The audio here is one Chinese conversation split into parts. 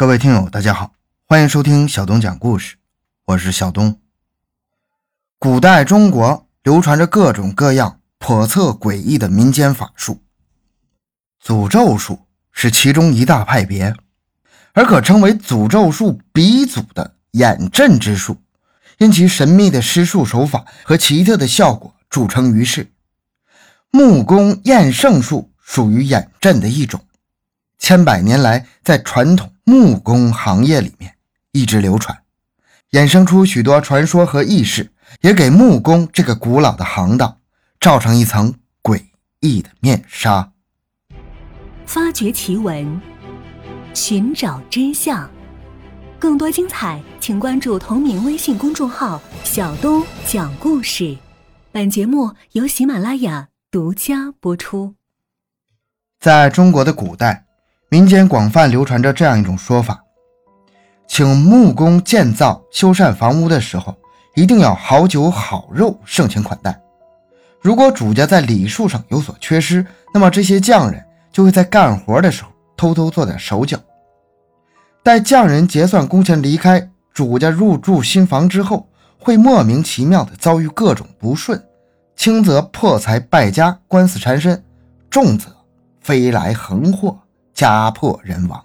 各位听友，大家好，欢迎收听小东讲故事，我是小东。古代中国流传着各种各样叵测诡异的民间法术，诅咒术是其中一大派别，而可称为诅咒术鼻祖的眼阵之术，因其神秘的施术手法和奇特的效果著称于世。木工验圣术属于眼阵的一种，千百年来在传统。木工行业里面一直流传，衍生出许多传说和轶事，也给木工这个古老的行当罩上一层诡异的面纱。发掘奇闻，寻找真相，更多精彩，请关注同名微信公众号“小东讲故事”。本节目由喜马拉雅独家播出。在中国的古代。民间广泛流传着这样一种说法：请木工建造、修缮房屋的时候，一定要好酒好肉，盛情款待。如果主家在礼数上有所缺失，那么这些匠人就会在干活的时候偷偷做点手脚。待匠人结算工钱离开，主家入住新房之后，会莫名其妙的遭遇各种不顺，轻则破财败家、官司缠身，重则飞来横祸。家破人亡，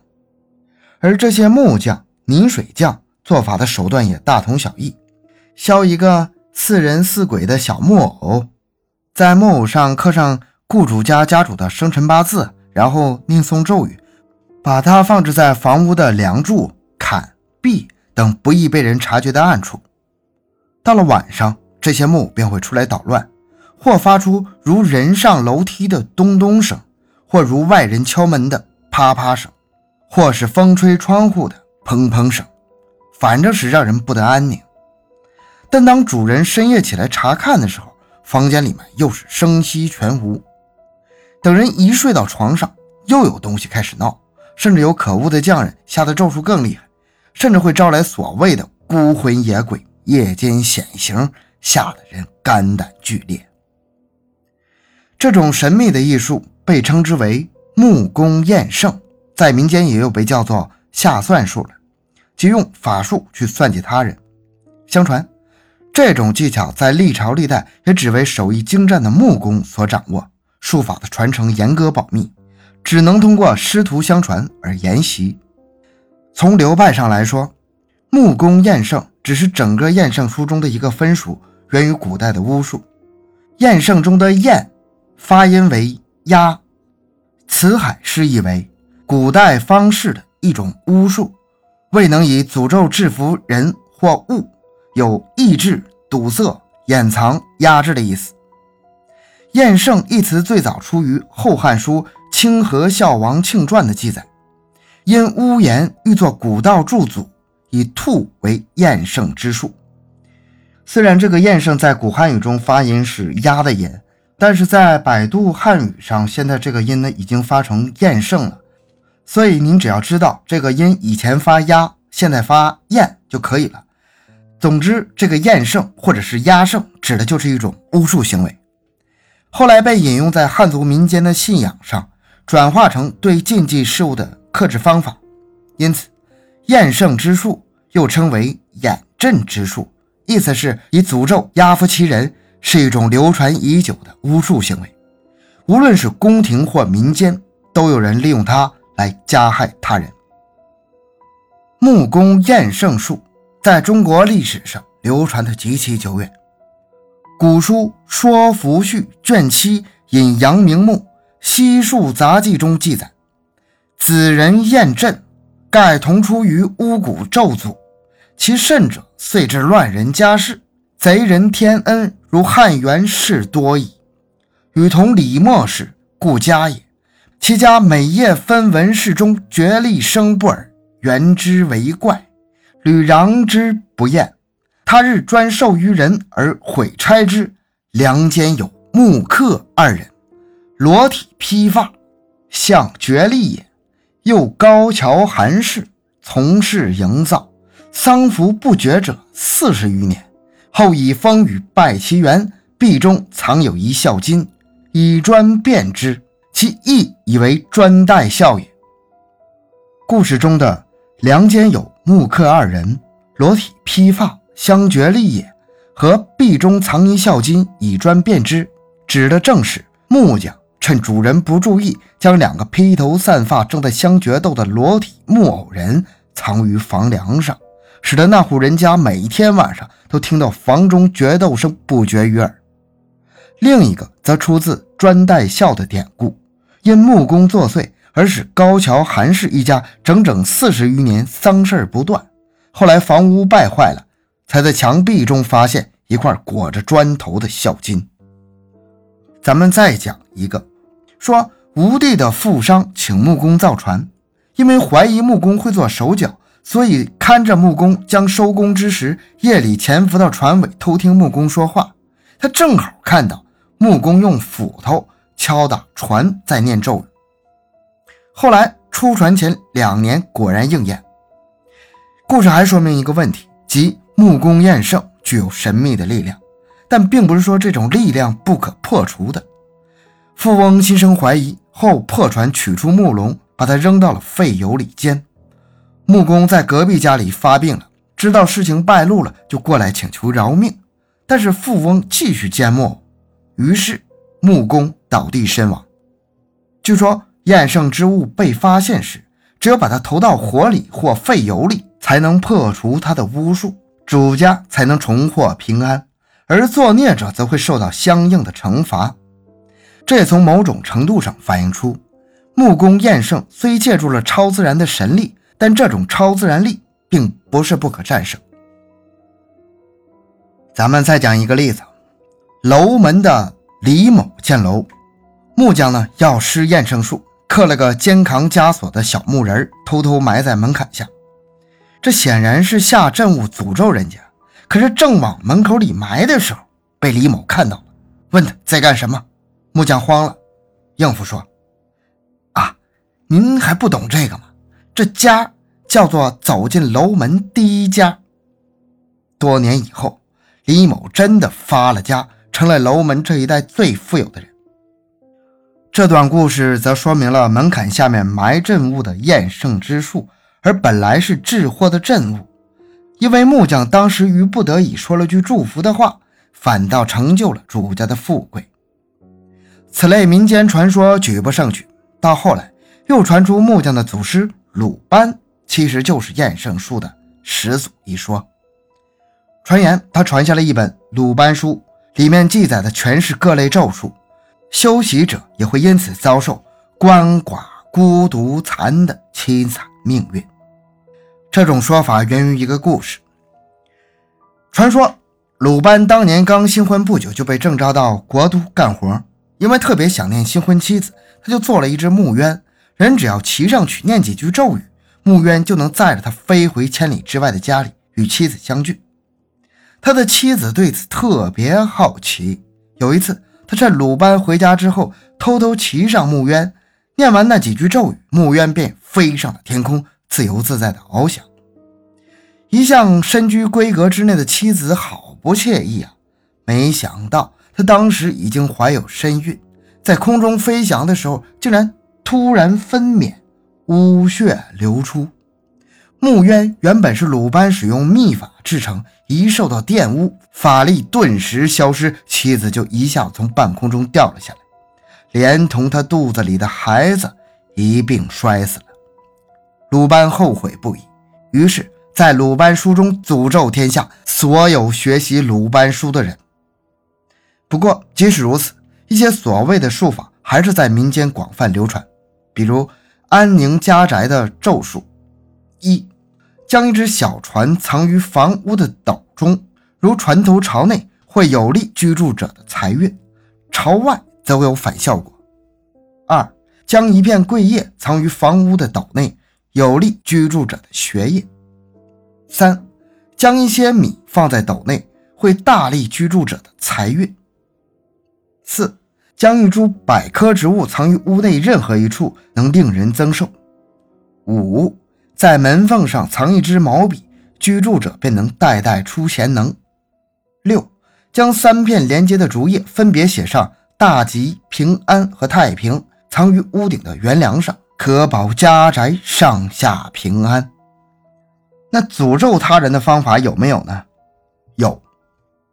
而这些木匠、泥水匠做法的手段也大同小异。削一个似人似鬼的小木偶，在木偶上刻上雇主家家主的生辰八字，然后念诵咒语，把它放置在房屋的梁柱、坎、壁等不易被人察觉的暗处。到了晚上，这些木便会出来捣乱，或发出如人上楼梯的咚咚声，或如外人敲门的。啪啪声，或是风吹窗户的砰砰声，反正是让人不得安宁。但当主人深夜起来查看的时候，房间里面又是声息全无。等人一睡到床上，又有东西开始闹，甚至有可恶的匠人下的咒术更厉害，甚至会招来所谓的孤魂野鬼夜间显形，吓得人肝胆俱裂。这种神秘的艺术被称之为。木工验圣在民间也有被叫做下算术了，即用法术去算计他人。相传，这种技巧在历朝历代也只为手艺精湛的木工所掌握，术法的传承严格保密，只能通过师徒相传而沿袭。从流派上来说，木工验圣只是整个验圣书中的一个分属，源于古代的巫术。验圣中的验发音为压。辞海释义为古代方士的一种巫术，未能以诅咒制服人或物，有抑制、堵塞、掩藏、压制的意思。验圣一词最早出于《后汉书·清河孝王庆传》的记载，因巫言欲作古道筑祖，以兔为验圣之术。虽然这个验圣在古汉语中发音是压的音。但是在百度汉语上，现在这个音呢已经发成厌胜了，所以您只要知道这个音以前发压，现在发厌就可以了。总之，这个厌胜或者是压胜，指的就是一种巫术行为，后来被引用在汉族民间的信仰上，转化成对禁忌事物的克制方法。因此，厌胜之术又称为掩阵之术，意思是以诅咒压服其人。是一种流传已久的巫术行为，无论是宫廷或民间，都有人利用它来加害他人。木工验圣术在中国历史上流传的极其久远，古书《说服序》卷七引阳明墓西术杂记中记载：“子人验阵，盖同出于巫蛊咒诅，其甚者，遂至乱人家事。”贼人天恩，如汉元氏多矣。与同李莫氏，故家也。其家每夜分文士中绝力生不尔，原之为怪。屡攘之不厌。他日专授于人而毁差之。梁间有木客二人，裸体披发，像绝力也。又高桥韩氏从事营造，丧服不绝者四十余年。后以风雨拜其园，壁中藏有一孝金，以砖辨之，其意以为砖带孝也。故事中的梁间有木刻二人，裸体披发，相绝立也，和壁中藏一孝金，以砖辨之。指的正是木匠趁主人不注意，将两个披头散发、正在相决斗的裸体木偶人藏于房梁上，使得那户人家每天晚上都听到房中决斗声不绝于耳。另一个则出自专带孝的典故，因木工作祟。而使高桥韩氏一家整整四十余年丧事不断。后来房屋败坏了，才在墙壁中发现一块裹着砖头的孝金。咱们再讲一个，说吴地的富商请木工造船，因为怀疑木工会做手脚，所以看着木工将收工之时，夜里潜伏到船尾偷听木工说话。他正好看到木工用斧头敲打船，在念咒语。后来出船前两年果然应验。故事还说明一个问题，即木工验圣具有神秘的力量，但并不是说这种力量不可破除的。富翁心生怀疑后，破船取出木龙，把它扔到了废油里煎。木工在隔壁家里发病了，知道事情败露了，就过来请求饶命。但是富翁继续煎木偶，于是木工倒地身亡。据说。验圣之物被发现时，只有把它投到火里或废油里，才能破除它的巫术，主家才能重获平安，而作孽者则会受到相应的惩罚。这也从某种程度上反映出，木工验圣虽借助了超自然的神力，但这种超自然力并不是不可战胜。咱们再讲一个例子：楼门的李某建楼，木匠呢要施验圣术。刻了个肩扛枷锁的小木人，偷偷埋在门槛下。这显然是下阵物诅咒人家。可是正往门口里埋的时候，被李某看到了，问他在干什么。木匠慌了，应付说：“啊，您还不懂这个吗？这家叫做走进楼门第一家。”多年以后，李某真的发了家，成了楼门这一带最富有的人。这段故事则说明了门槛下面埋镇物的验圣之术，而本来是治祸的镇物，因为木匠当时于不得已说了句祝福的话，反倒成就了主家的富贵。此类民间传说举不胜举，到后来又传出木匠的祖师鲁班其实就是验圣术的始祖一说。传言他传下了一本《鲁班书》，里面记载的全是各类咒术。修习者也会因此遭受鳏寡孤独残的凄惨命运。这种说法源于一个故事。传说鲁班当年刚新婚不久，就被征召到国都干活，因为特别想念新婚妻子，他就做了一只木鸢，人只要骑上去念几句咒语，木鸢就能载着他飞回千里之外的家里与妻子相聚。他的妻子对此特别好奇，有一次。他趁鲁班回家之后，偷偷骑上木鸢，念完那几句咒语，木鸢便飞上了天空，自由自在的翱翔。一向身居闺阁之内的妻子好不惬意啊！没想到他当时已经怀有身孕，在空中飞翔的时候，竟然突然分娩，污血流出。木鸢原本是鲁班使用秘法制成，一受到玷污，法力顿时消失，妻子就一下从半空中掉了下来，连同他肚子里的孩子一并摔死了。鲁班后悔不已，于是，在鲁班书中诅咒天下所有学习鲁班书的人。不过，即使如此，一些所谓的术法还是在民间广泛流传，比如安宁家宅的咒术。一，将一只小船藏于房屋的斗中，如船头朝内会有利居住者的财运，朝外则会有反效果。二，将一片桂叶藏于房屋的斗内，有利居住者的学业。三，将一些米放在斗内，会大利居住者的财运。四，将一株百科植物藏于屋内任何一处，能令人增寿。五。在门缝上藏一支毛笔，居住者便能代代出贤能。六，将三片连接的竹叶分别写上“大吉”“平安”和“太平”，藏于屋顶的圆梁上，可保家宅上下平安。那诅咒他人的方法有没有呢？有，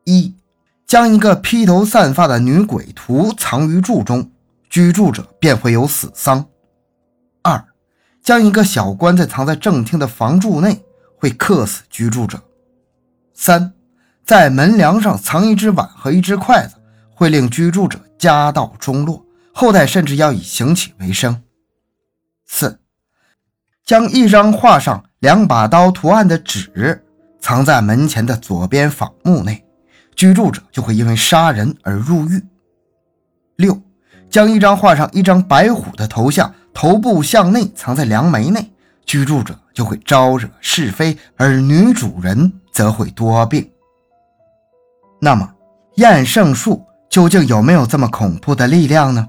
一将一个披头散发的女鬼徒藏于柱中，居住者便会有死丧；二将一个小棺材藏在正厅的房柱内，会克死居住者；三在门梁上藏一只碗和一只筷子，会令居住者家道中落，后代甚至要以行乞为生；四将一张画上两把刀图案的纸藏在门前的左边仿木内，居住者就会因为杀人而入狱。六，将一张画上一张白虎的头像，头部向内藏在梁眉内，居住者就会招惹是非，而女主人则会多病。那么，厌胜术究竟有没有这么恐怖的力量呢？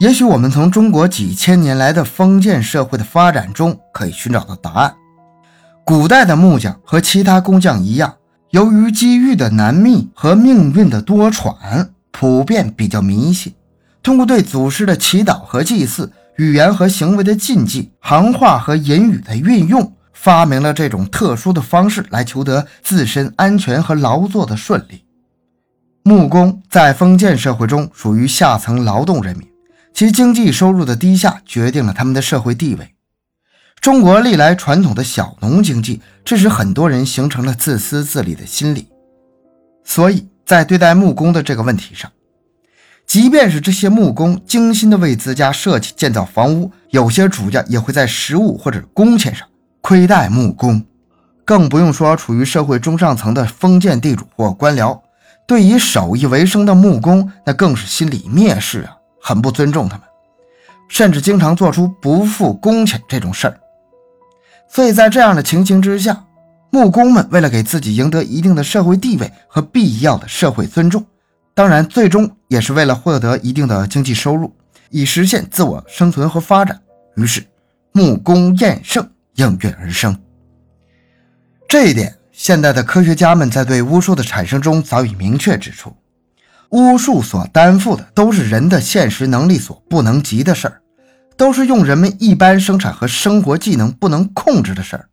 也许我们从中国几千年来的封建社会的发展中可以寻找到答案。古代的木匠和其他工匠一样，由于机遇的难觅和命运的多舛，普遍比较迷信。通过对祖师的祈祷和祭祀、语言和行为的禁忌、行话和隐语的运用，发明了这种特殊的方式来求得自身安全和劳作的顺利。木工在封建社会中属于下层劳动人民。其经济收入的低下决定了他们的社会地位。中国历来传统的小农经济，致使很多人形成了自私自利的心理。所以在对待木工的这个问题上，即便是这些木工精心的为自家设计建造房屋，有些主家也会在实物或者工钱上亏待木工。更不用说处于社会中上层的封建地主或官僚，对以手艺为生的木工，那更是心理蔑视啊。很不尊重他们，甚至经常做出不付工钱这种事儿。所以在这样的情形之下，木工们为了给自己赢得一定的社会地位和必要的社会尊重，当然最终也是为了获得一定的经济收入，以实现自我生存和发展。于是，木工厌胜应运而生。这一点，现代的科学家们在对巫术的产生中早已明确指出。巫术所担负的都是人的现实能力所不能及的事儿，都是用人们一般生产和生活技能不能控制的事儿。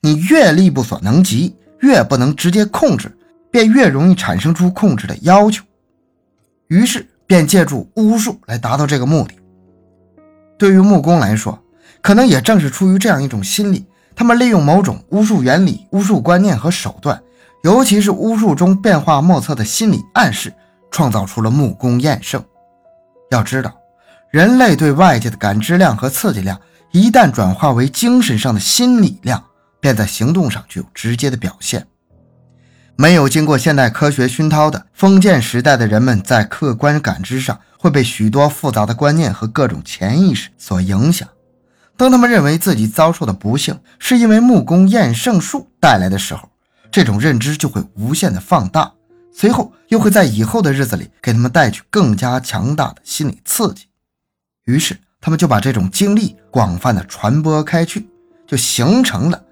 你越力不所能及，越不能直接控制，便越容易产生出控制的要求。于是便借助巫术来达到这个目的。对于木工来说，可能也正是出于这样一种心理，他们利用某种巫术原理、巫术观念和手段，尤其是巫术中变化莫测的心理暗示。创造出了木工厌胜。要知道，人类对外界的感知量和刺激量，一旦转化为精神上的心理量，便在行动上具有直接的表现。没有经过现代科学熏陶的封建时代的人们，在客观感知上会被许多复杂的观念和各种潜意识所影响。当他们认为自己遭受的不幸是因为木工厌胜术带来的时候，这种认知就会无限的放大。随后又会在以后的日子里给他们带去更加强大的心理刺激，于是他们就把这种经历广泛的传播开去，就形成了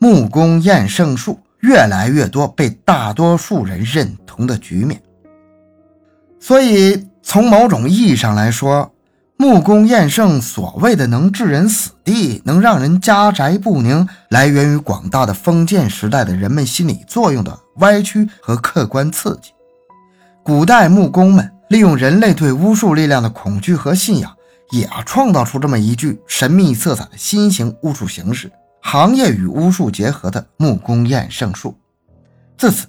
木工厌胜术越来越多被大多数人认同的局面。所以从某种意义上来说，木工厌胜所谓的能致人死地，能让人家宅不宁，来源于广大的封建时代的人们心理作用的歪曲和客观刺激。古代木工们利用人类对巫术力量的恐惧和信仰，也创造出这么一句神秘色彩的新型巫术形式——行业与巫术结合的木工宴圣术。自此，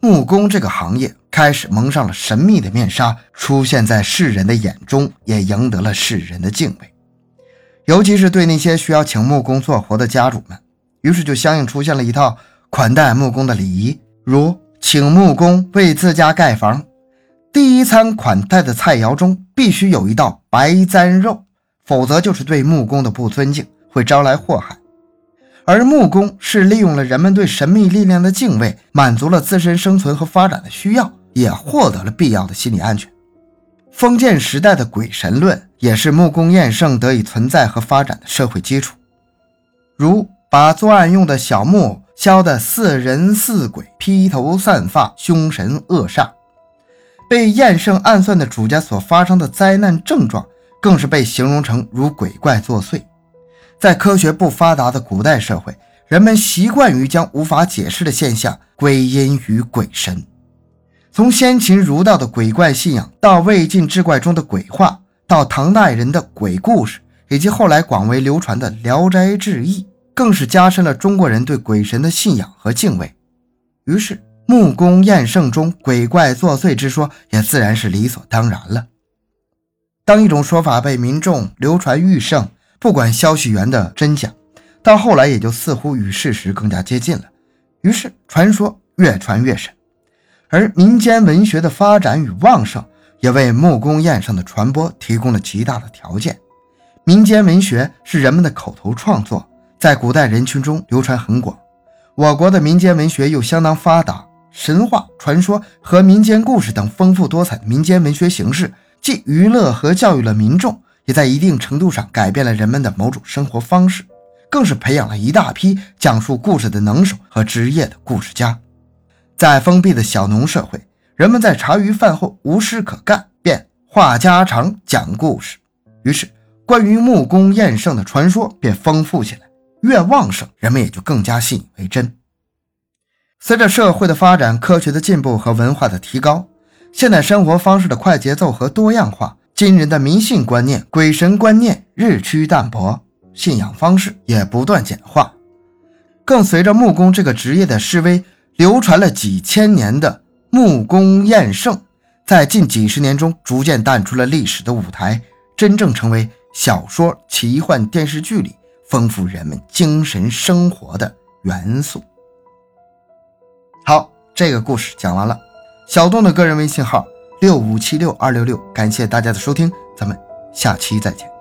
木工这个行业。开始蒙上了神秘的面纱，出现在世人的眼中，也赢得了世人的敬畏。尤其是对那些需要请木工做活的家主们，于是就相应出现了一套款待木工的礼仪，如请木工为自家盖房，第一餐款待的菜肴中必须有一道白簪肉，否则就是对木工的不尊敬，会招来祸害。而木工是利用了人们对神秘力量的敬畏，满足了自身生存和发展的需要。也获得了必要的心理安全。封建时代的鬼神论也是木工厌胜得以存在和发展的社会基础。如把作案用的小木偶削得似人似鬼、披头散发、凶神恶煞，被厌胜暗算的主家所发生的灾难症状，更是被形容成如鬼怪作祟。在科学不发达的古代社会，人们习惯于将无法解释的现象归因于鬼神。从先秦儒道的鬼怪信仰，到魏晋志怪中的鬼话，到唐代人的鬼故事，以及后来广为流传的《聊斋志异》，更是加深了中国人对鬼神的信仰和敬畏。于是，木工验圣中鬼怪作祟之说也自然是理所当然了。当一种说法被民众流传愈盛，不管消息源的真假，到后来也就似乎与事实更加接近了。于是传说越传越神，而民间文学的发展与旺盛，也为木工验圣的传播提供了极大的条件。民间文学是人们的口头创作，在古代人群中流传很广。我国的民间文学又相当发达，神话、传说和民间故事等丰富多彩的民间文学形式。既娱乐和教育了民众，也在一定程度上改变了人们的某种生活方式，更是培养了一大批讲述故事的能手和职业的故事家。在封闭的小农社会，人们在茶余饭后无事可干，便话家常、讲故事。于是，关于木工验圣的传说便丰富起来，越旺盛，人们也就更加信以为真。随着社会的发展、科学的进步和文化的提高。现代生活方式的快节奏和多样化，今人的迷信观念、鬼神观念日趋淡薄，信仰方式也不断简化。更随着木工这个职业的式微，流传了几千年的木工验圣，在近几十年中逐渐淡出了历史的舞台，真正成为小说、奇幻电视剧里丰富人们精神生活的元素。好，这个故事讲完了。小东的个人微信号六五七六二六六，感谢大家的收听，咱们下期再见。